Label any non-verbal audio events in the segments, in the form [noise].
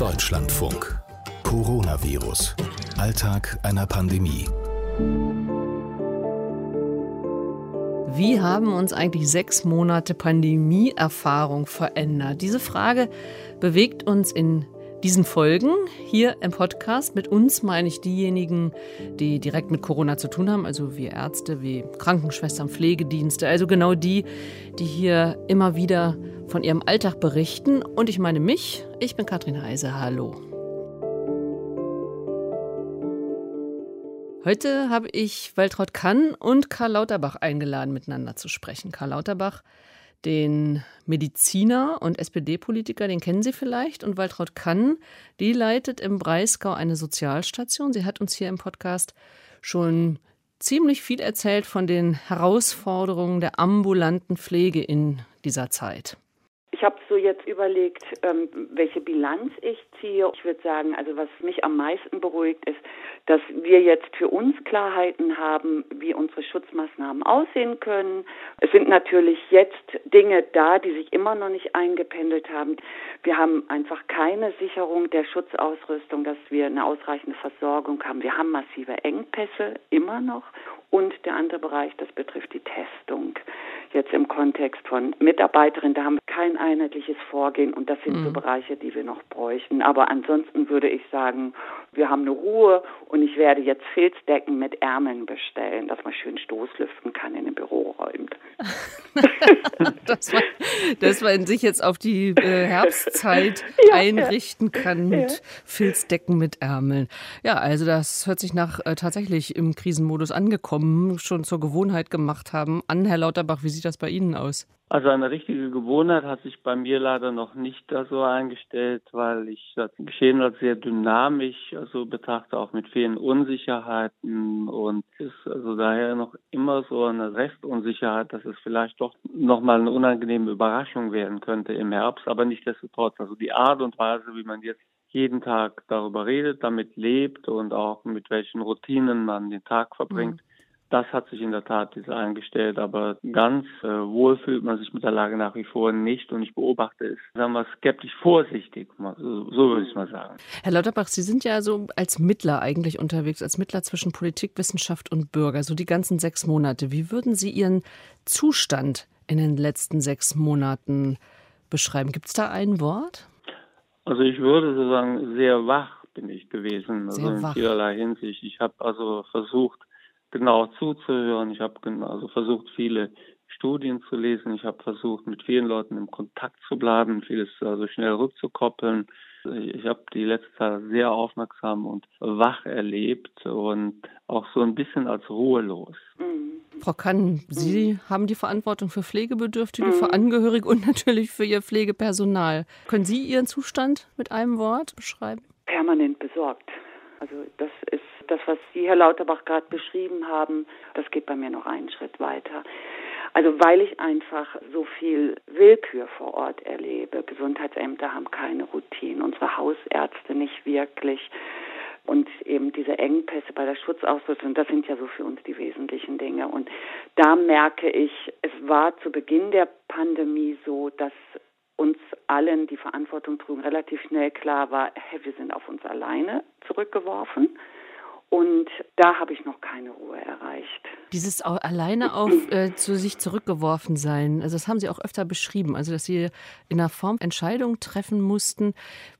Deutschlandfunk. Coronavirus. Alltag einer Pandemie. Wie haben uns eigentlich sechs Monate Pandemieerfahrung verändert? Diese Frage bewegt uns in diesen Folgen hier im Podcast. Mit uns meine ich diejenigen, die direkt mit Corona zu tun haben, also wie Ärzte, wie Krankenschwestern, Pflegedienste, also genau die, die hier immer wieder von ihrem Alltag berichten. Und ich meine mich, ich bin Katrin Heise, hallo. Heute habe ich Waltraud Kann und Karl Lauterbach eingeladen, miteinander zu sprechen. Karl Lauterbach den Mediziner und SPD-Politiker, den kennen Sie vielleicht. Und Waltraud Kann, die leitet im Breisgau eine Sozialstation. Sie hat uns hier im Podcast schon ziemlich viel erzählt von den Herausforderungen der ambulanten Pflege in dieser Zeit. Ich habe so jetzt überlegt, ähm, welche Bilanz ich ziehe. Ich würde sagen, also was mich am meisten beruhigt ist, dass wir jetzt für uns Klarheiten haben, wie unsere Schutzmaßnahmen aussehen können. Es sind natürlich jetzt Dinge da, die sich immer noch nicht eingependelt haben. Wir haben einfach keine Sicherung der Schutzausrüstung, dass wir eine ausreichende Versorgung haben. Wir haben massive Engpässe immer noch. Und der andere Bereich, das betrifft die Testung jetzt im Kontext von Mitarbeiterinnen, da haben wir kein einheitliches Vorgehen und das sind mhm. so Bereiche, die wir noch bräuchten. Aber ansonsten würde ich sagen, wir haben eine Ruhe und ich werde jetzt Filzdecken mit Ärmeln bestellen, dass man schön Stoßlüften kann in den Büroräumen. [laughs] dass, man, dass man sich jetzt auf die äh, Herbstzeit [laughs] ja, einrichten kann mit ja. Filzdecken mit Ärmeln. Ja, also das hört sich nach äh, tatsächlich im Krisenmodus angekommen, schon zur Gewohnheit gemacht haben. An Herr Lauterbach, wie sieht das bei Ihnen aus? Also eine richtige Gewohnheit hat sich bei mir leider noch nicht so eingestellt, weil ich das Geschehen als sehr dynamisch also betrachte, auch mit vielen Unsicherheiten und ist also daher noch immer so eine Restunsicherheit, dass es vielleicht doch nochmal eine unangenehme Überraschung werden könnte im Herbst, aber nicht nichtsdestotrotz. Also die Art und Weise, wie man jetzt jeden Tag darüber redet, damit lebt und auch mit welchen Routinen man den Tag verbringt, mhm. Das hat sich in der Tat eingestellt, aber ganz äh, wohl fühlt man sich mit der Lage nach wie vor nicht und ich beobachte es, sagen wir, skeptisch vorsichtig, so, so würde ich mal sagen. Herr Lauterbach, Sie sind ja so als Mittler eigentlich unterwegs, als Mittler zwischen Politik, Wissenschaft und Bürger, so die ganzen sechs Monate. Wie würden Sie Ihren Zustand in den letzten sechs Monaten beschreiben? Gibt es da ein Wort? Also ich würde so sagen, sehr wach bin ich gewesen, also in vielerlei Hinsicht. Ich habe also versucht, genau zuzuhören. Ich habe also versucht, viele Studien zu lesen. Ich habe versucht, mit vielen Leuten im Kontakt zu bleiben, vieles also schnell rückzukoppeln. Ich habe die letzte Zeit sehr aufmerksam und wach erlebt und auch so ein bisschen als ruhelos. Mhm. Frau Kann, Sie mhm. haben die Verantwortung für Pflegebedürftige, mhm. für Angehörige und [laughs] natürlich für Ihr Pflegepersonal. Können Sie Ihren Zustand mit einem Wort beschreiben? Permanent besorgt. Also das ist das, was Sie, Herr Lauterbach, gerade beschrieben haben, das geht bei mir noch einen Schritt weiter. Also weil ich einfach so viel Willkür vor Ort erlebe. Gesundheitsämter haben keine Routine, unsere Hausärzte nicht wirklich. Und eben diese Engpässe bei der Schutzausrüstung, das sind ja so für uns die wesentlichen Dinge. Und da merke ich, es war zu Beginn der Pandemie so, dass uns allen die Verantwortung trugen, relativ schnell klar war, hey, wir sind auf uns alleine zurückgeworfen. Und da habe ich noch keine Ruhe erreicht. Dieses alleine auf [clears throat] äh, zu sich zurückgeworfen sein, also das haben Sie auch öfter beschrieben, also dass Sie in einer Form Entscheidungen treffen mussten,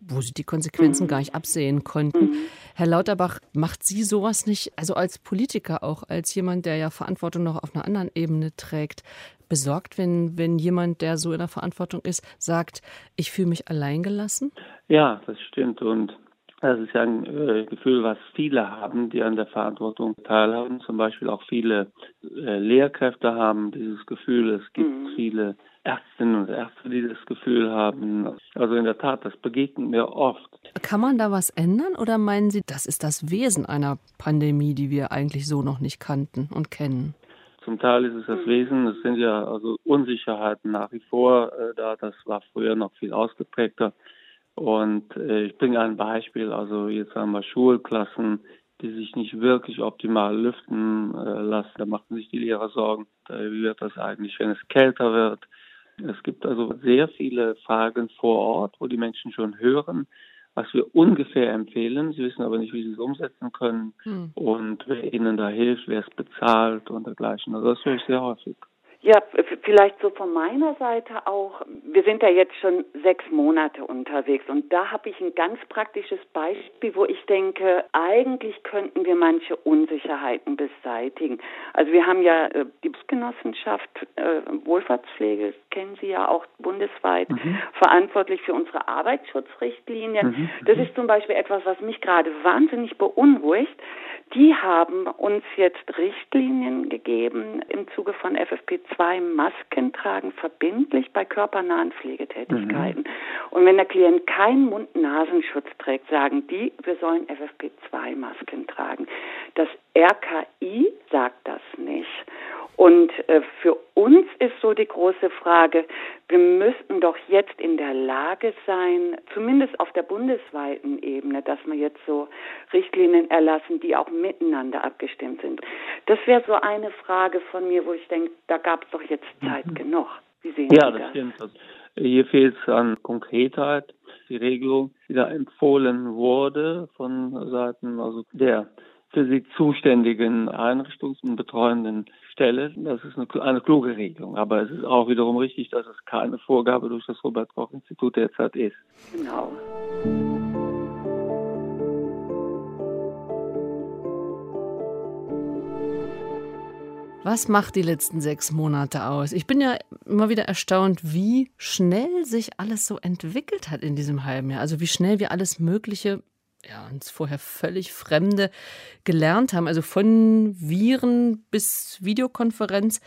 wo Sie die Konsequenzen mhm. gar nicht absehen konnten. Mhm. Herr Lauterbach, macht Sie sowas nicht, also als Politiker auch, als jemand, der ja Verantwortung noch auf einer anderen Ebene trägt, besorgt, wenn, wenn jemand, der so in der Verantwortung ist, sagt, ich fühle mich alleingelassen? Ja, das stimmt. Und das ist ja ein äh, Gefühl, was viele haben, die an der Verantwortung teilhaben. Zum Beispiel auch viele äh, Lehrkräfte haben dieses Gefühl. Es gibt mhm. viele Ärztinnen und Ärzte, die das Gefühl haben. Also in der Tat, das begegnet mir oft. Kann man da was ändern oder meinen Sie, das ist das Wesen einer Pandemie, die wir eigentlich so noch nicht kannten und kennen? Zum Teil ist es das mhm. Wesen. Es sind ja also Unsicherheiten nach wie vor äh, da. Das war früher noch viel ausgeprägter. Und äh, ich bringe ein Beispiel, also jetzt haben wir Schulklassen, die sich nicht wirklich optimal lüften äh, lassen. Da machen sich die Lehrer Sorgen, wie wird das eigentlich, wenn es kälter wird. Es gibt also sehr viele Fragen vor Ort, wo die Menschen schon hören, was wir ungefähr empfehlen. Sie wissen aber nicht, wie sie es umsetzen können hm. und wer ihnen da hilft, wer es bezahlt und dergleichen. Also das höre ich sehr häufig. Ja, vielleicht so von meiner Seite auch. Wir sind ja jetzt schon sechs Monate unterwegs und da habe ich ein ganz praktisches Beispiel, wo ich denke, eigentlich könnten wir manche Unsicherheiten beseitigen. Also wir haben ja äh, die Genossenschaft äh, Wohlfahrtspflege, kennen Sie ja auch bundesweit, mhm. verantwortlich für unsere Arbeitsschutzrichtlinien. Mhm. Das ist zum Beispiel etwas, was mich gerade wahnsinnig beunruhigt. Die haben uns jetzt Richtlinien gegeben im Zuge von FFP2 zwei Masken tragen verbindlich bei körpernahen Pflegetätigkeiten. Mhm. Und wenn der Klient keinen Mund-Nasenschutz trägt, sagen die, wir sollen FFP2-Masken tragen. Das RKI sagt das nicht. Und äh, für uns ist so die große Frage, wir müssten doch jetzt in der Lage sein, zumindest auf der bundesweiten Ebene, dass wir jetzt so Richtlinien erlassen, die auch miteinander abgestimmt sind. Das wäre so eine Frage von mir, wo ich denke, da gab es doch jetzt Zeit mhm. genug. Wie sehen ja, Sie das? Ja, das stimmt. Also, hier fehlt es an Konkretheit. Die Regelung, die da empfohlen wurde von Seiten also der für sie zuständigen Einrichtungs- und betreuenden Stelle. Das ist eine, eine, kluge Regelung. Aber es ist auch wiederum richtig, dass es keine Vorgabe durch das Robert-Koch-Institut derzeit ist. Genau. Was macht die letzten sechs Monate aus? Ich bin ja immer wieder erstaunt, wie schnell sich alles so entwickelt hat in diesem halben Jahr. Also wie schnell wir alles Mögliche ja, uns vorher völlig Fremde gelernt haben, also von Viren bis Videokonferenz,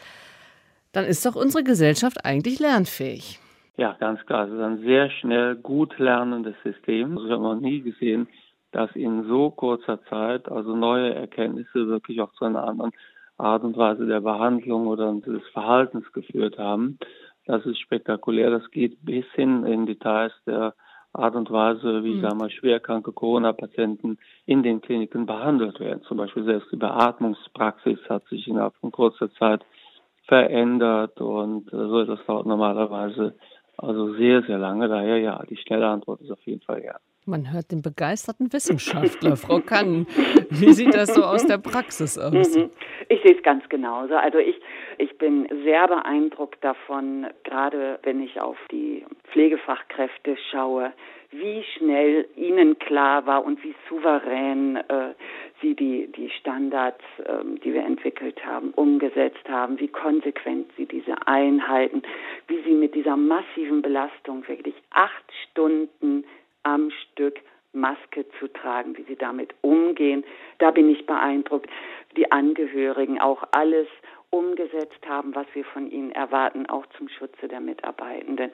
dann ist doch unsere Gesellschaft eigentlich lernfähig. Ja, ganz klar. Es ist ein sehr schnell gut lernendes System. Also ich habe noch nie gesehen, dass in so kurzer Zeit also neue Erkenntnisse wirklich auch zu einer anderen Art und Weise der Behandlung oder des Verhaltens geführt haben. Das ist spektakulär. Das geht bis hin in Details der Art und Weise, wie mhm. sagen wir, schwerkranke Corona-Patienten in den Kliniken behandelt werden. Zum Beispiel selbst die Beatmungspraxis hat sich innerhalb von kurzer Zeit verändert und äh, so das dauert normalerweise also sehr, sehr lange. Daher ja, die schnelle Antwort ist auf jeden Fall ja. Man hört den begeisterten Wissenschaftler, [laughs] Frau Kann. Wie sieht das so aus der Praxis aus? Mhm. Ich sehe es ganz genauso. Also ich, ich bin sehr beeindruckt davon, gerade wenn ich auf die Pflegefachkräfte schaue, wie schnell ihnen klar war und wie souverän äh, sie die, die Standards, äh, die wir entwickelt haben, umgesetzt haben, wie konsequent sie diese einhalten, wie sie mit dieser massiven Belastung wirklich acht Stunden am Stück Maske zu tragen, wie sie damit umgehen. Da bin ich beeindruckt. Die Angehörigen auch alles umgesetzt haben, was wir von ihnen erwarten, auch zum Schutze der Mitarbeitenden.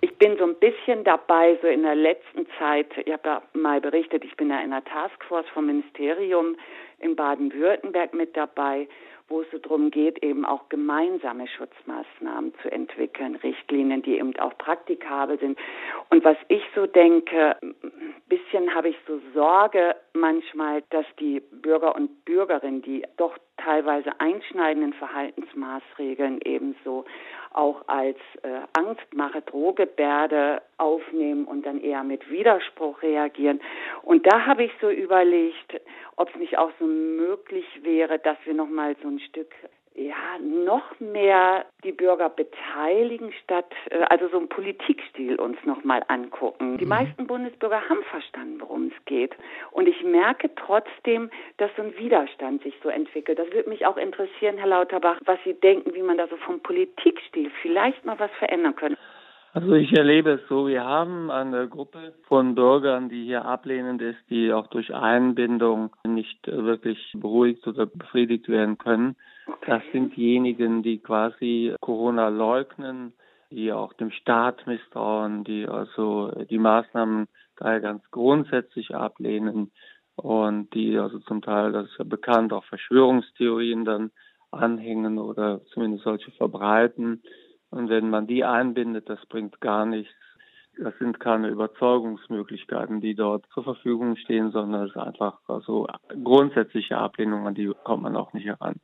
Ich bin so ein bisschen dabei, so in der letzten Zeit, ich habe ja mal berichtet, ich bin ja in der Taskforce vom Ministerium in Baden-Württemberg mit dabei wo es so darum geht, eben auch gemeinsame Schutzmaßnahmen zu entwickeln, Richtlinien, die eben auch praktikabel sind. Und was ich so denke, ein bisschen habe ich so Sorge manchmal, dass die Bürger und Bürgerinnen, die doch teilweise einschneidenden Verhaltensmaßregeln ebenso auch als äh, Angstmache, Drohgebärde aufnehmen und dann eher mit Widerspruch reagieren. Und da habe ich so überlegt, ob es nicht auch so möglich wäre, dass wir noch mal so ein Stück ja, noch mehr die Bürger beteiligen, statt äh, also so einen Politikstil uns nochmal angucken. Die mhm. meisten Bundesbürger haben verstanden, worum es geht. Und ich merke trotzdem, dass so ein Widerstand sich so entwickelt. Das würde mich auch interessieren, Herr Lauterbach, was Sie denken, wie man da so vom Politikstil vielleicht mal was verändern könnte. Also ich erlebe es so, wir haben eine Gruppe von Bürgern, die hier ablehnend ist, die auch durch Einbindung nicht wirklich beruhigt oder befriedigt werden können. Das sind diejenigen, die quasi Corona leugnen, die auch dem Staat misstrauen, die also die Maßnahmen daher ganz grundsätzlich ablehnen und die also zum Teil, das ist ja bekannt, auch Verschwörungstheorien dann anhängen oder zumindest solche verbreiten. Und wenn man die einbindet, das bringt gar nichts. Das sind keine Überzeugungsmöglichkeiten, die dort zur Verfügung stehen, sondern es ist einfach so grundsätzliche Ablehnung, an die kommt man auch nicht heran.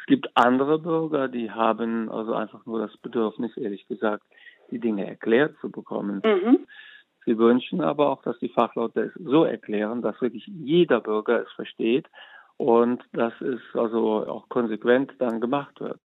Es gibt andere Bürger, die haben also einfach nur das Bedürfnis, ehrlich gesagt, die Dinge erklärt zu bekommen. Mhm. Sie wünschen aber auch, dass die Fachleute es so erklären, dass wirklich jeder Bürger es versteht und dass es also auch konsequent dann gemacht wird.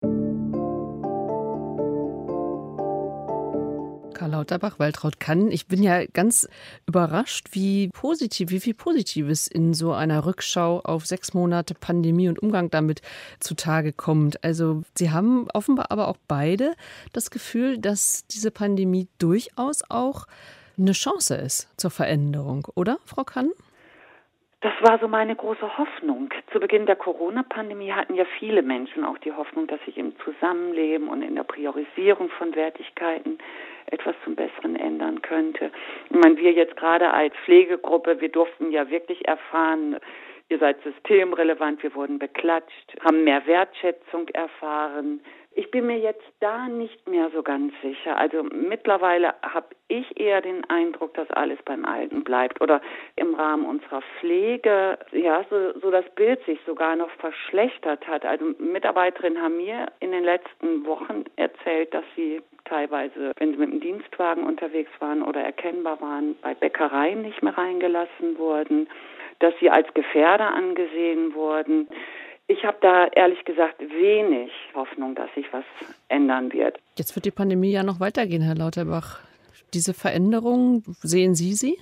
Lauterbach, Waltraud Kann. Ich bin ja ganz überrascht, wie positiv, wie viel Positives in so einer Rückschau auf sechs Monate Pandemie und Umgang damit zutage kommt. Also Sie haben offenbar aber auch beide das Gefühl, dass diese Pandemie durchaus auch eine Chance ist zur Veränderung, oder, Frau Kann? Das war so meine große Hoffnung. Zu Beginn der Corona-Pandemie hatten ja viele Menschen auch die Hoffnung, dass sich im Zusammenleben und in der Priorisierung von Wertigkeiten etwas zum Besseren ändern könnte. Ich meine, wir jetzt gerade als Pflegegruppe, wir durften ja wirklich erfahren, ihr seid systemrelevant, wir wurden beklatscht, haben mehr Wertschätzung erfahren, ich bin mir jetzt da nicht mehr so ganz sicher. Also mittlerweile habe ich eher den Eindruck, dass alles beim Alten bleibt oder im Rahmen unserer Pflege, ja, so, so das Bild sich sogar noch verschlechtert hat. Also Mitarbeiterinnen haben mir in den letzten Wochen erzählt, dass sie teilweise, wenn sie mit dem Dienstwagen unterwegs waren oder erkennbar waren, bei Bäckereien nicht mehr reingelassen wurden, dass sie als Gefährder angesehen wurden. Ich habe da ehrlich gesagt wenig Hoffnung, dass sich was ändern wird. Jetzt wird die Pandemie ja noch weitergehen, Herr Lauterbach. Diese Veränderungen, sehen Sie sie?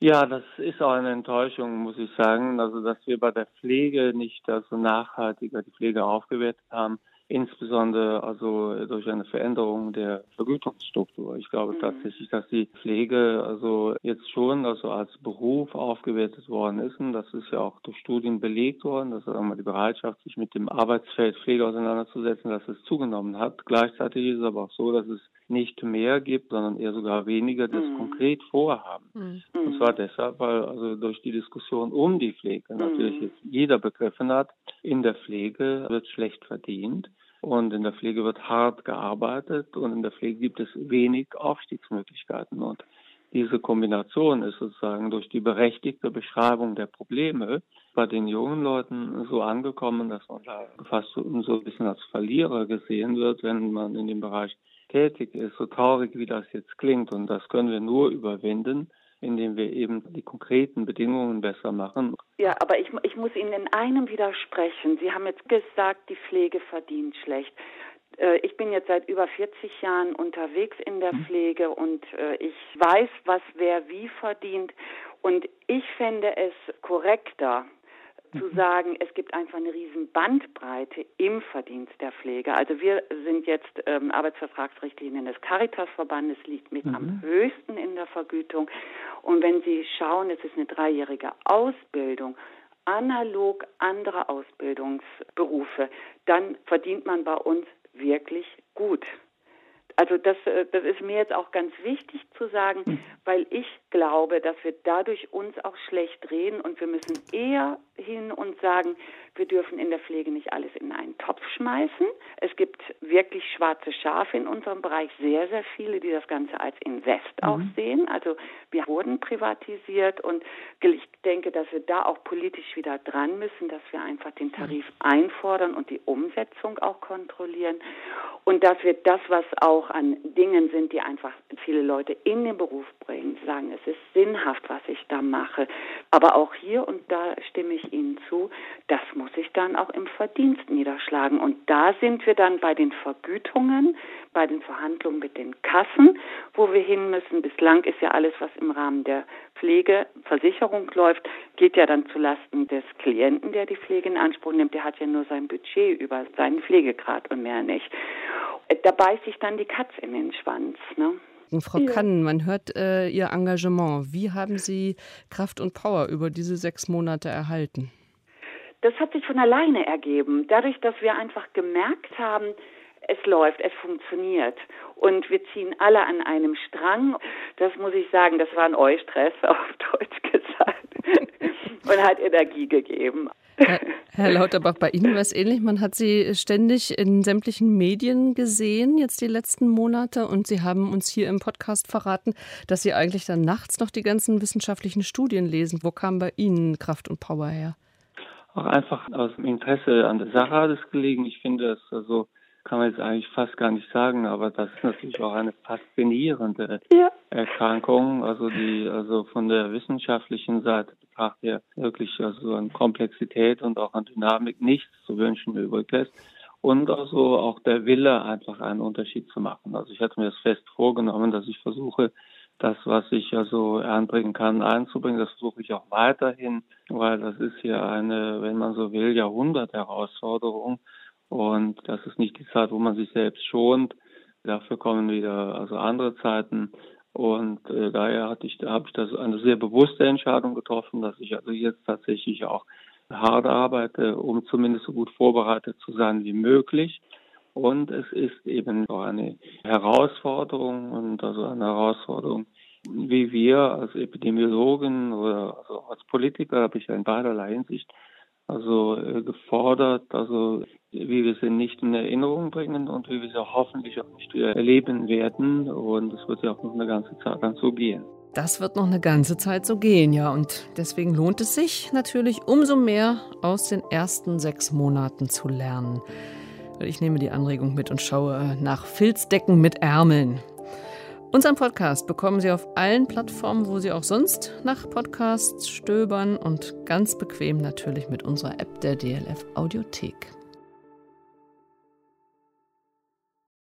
Ja, das ist auch eine Enttäuschung, muss ich sagen. Also, dass wir bei der Pflege nicht also nachhaltiger die Pflege aufgewertet haben insbesondere also durch eine Veränderung der Vergütungsstruktur. Ich glaube mhm. tatsächlich, dass die Pflege also jetzt schon also als Beruf aufgewertet worden ist und das ist ja auch durch Studien belegt worden, dass einmal die Bereitschaft, sich mit dem Arbeitsfeld Pflege auseinanderzusetzen, dass es zugenommen hat. Gleichzeitig ist es aber auch so, dass es nicht mehr gibt, sondern eher sogar weniger das mhm. konkret vorhaben. Mhm. Und zwar deshalb, weil also durch die Diskussion um die Pflege natürlich mhm. jetzt jeder begriffen hat, in der Pflege wird schlecht verdient und in der Pflege wird hart gearbeitet und in der Pflege gibt es wenig Aufstiegsmöglichkeiten. Und diese Kombination ist sozusagen durch die berechtigte Beschreibung der Probleme bei den jungen Leuten so angekommen, dass man da fast so ein bisschen als Verlierer gesehen wird, wenn man in dem Bereich tätig ist, so traurig wie das jetzt klingt. Und das können wir nur überwinden, indem wir eben die konkreten Bedingungen besser machen. Ja, aber ich, ich muss Ihnen in einem widersprechen. Sie haben jetzt gesagt, die Pflege verdient schlecht. Äh, ich bin jetzt seit über 40 Jahren unterwegs in der mhm. Pflege und äh, ich weiß, was wer wie verdient. Und ich fände es korrekter, zu sagen, es gibt einfach eine riesen Bandbreite im Verdienst der Pflege. Also wir sind jetzt ähm, Arbeitsvertragsrichtlinien des Caritas-Verbandes liegt mit mhm. am höchsten in der Vergütung. Und wenn Sie schauen, es ist eine dreijährige Ausbildung, analog andere Ausbildungsberufe, dann verdient man bei uns wirklich gut. Also das, äh, das ist mir jetzt auch ganz wichtig zu sagen, mhm. weil ich glaube, dass wir dadurch uns auch schlecht reden und wir müssen eher hin und sagen, wir dürfen in der Pflege nicht alles in einen Topf schmeißen. Es gibt wirklich schwarze Schafe in unserem Bereich, sehr, sehr viele, die das Ganze als Invest mhm. auch sehen. Also wir wurden privatisiert und ich denke, dass wir da auch politisch wieder dran müssen, dass wir einfach den Tarif einfordern und die Umsetzung auch kontrollieren und dass wir das, was auch an Dingen sind, die einfach viele Leute in den Beruf bringen, sagen, es ist sinnhaft, was ich da mache. Aber auch hier, und da stimme ich Ihnen zu, das muss sich dann auch im Verdienst niederschlagen. Und da sind wir dann bei den Vergütungen, bei den Verhandlungen mit den Kassen, wo wir hin müssen. Bislang ist ja alles, was im Rahmen der Pflegeversicherung läuft, geht ja dann zulasten des Klienten, der die Pflege in Anspruch nimmt. Der hat ja nur sein Budget über seinen Pflegegrad und mehr nicht. Da beißt sich dann die Katze in den Schwanz. Ne? Frau ja. Kannen, man hört äh, Ihr Engagement. Wie haben Sie Kraft und Power über diese sechs Monate erhalten? Das hat sich von alleine ergeben. Dadurch, dass wir einfach gemerkt haben, es läuft, es funktioniert. Und wir ziehen alle an einem Strang. Das muss ich sagen, das war ein Eustress [laughs] auf Deutsch gesagt. [laughs] und hat Energie gegeben. Herr, Herr Lauterbach, bei Ihnen war es ähnlich. Man hat Sie ständig in sämtlichen Medien gesehen, jetzt die letzten Monate. Und Sie haben uns hier im Podcast verraten, dass Sie eigentlich dann nachts noch die ganzen wissenschaftlichen Studien lesen. Wo kam bei Ihnen Kraft und Power her? Auch einfach aus dem Interesse an der Sache hat es gelegen. Ich finde es also kann man jetzt eigentlich fast gar nicht sagen, aber das ist natürlich auch eine faszinierende ja. Erkrankung, also die also von der wissenschaftlichen Seite betrachtet wirklich also an Komplexität und auch an Dynamik nichts zu wünschen übrig lässt und also auch der Wille einfach einen Unterschied zu machen. Also ich hatte mir das fest vorgenommen, dass ich versuche, das, was ich also einbringen kann, einzubringen. Das versuche ich auch weiterhin, weil das ist ja eine, wenn man so will, Jahrhundert-Herausforderung. Und das ist nicht die Zeit, wo man sich selbst schont. Dafür kommen wieder also andere Zeiten. Und äh, daher hatte ich, da habe ich das eine sehr bewusste Entscheidung getroffen, dass ich also jetzt tatsächlich auch hart arbeite, um zumindest so gut vorbereitet zu sein wie möglich. Und es ist eben auch eine Herausforderung und also eine Herausforderung, wie wir als Epidemiologen oder also als Politiker habe ich in beiderlei Hinsicht also äh, gefordert, also wie wir sie nicht in Erinnerung bringen und wie wir sie hoffentlich auch nicht wieder erleben werden. Und es wird ja auch noch eine ganze Zeit lang so gehen. Das wird noch eine ganze Zeit so gehen, ja. Und deswegen lohnt es sich natürlich umso mehr aus den ersten sechs Monaten zu lernen. Ich nehme die Anregung mit und schaue nach Filzdecken mit Ärmeln. Unseren Podcast bekommen Sie auf allen Plattformen, wo Sie auch sonst nach Podcasts stöbern und ganz bequem natürlich mit unserer App der DLF Audiothek.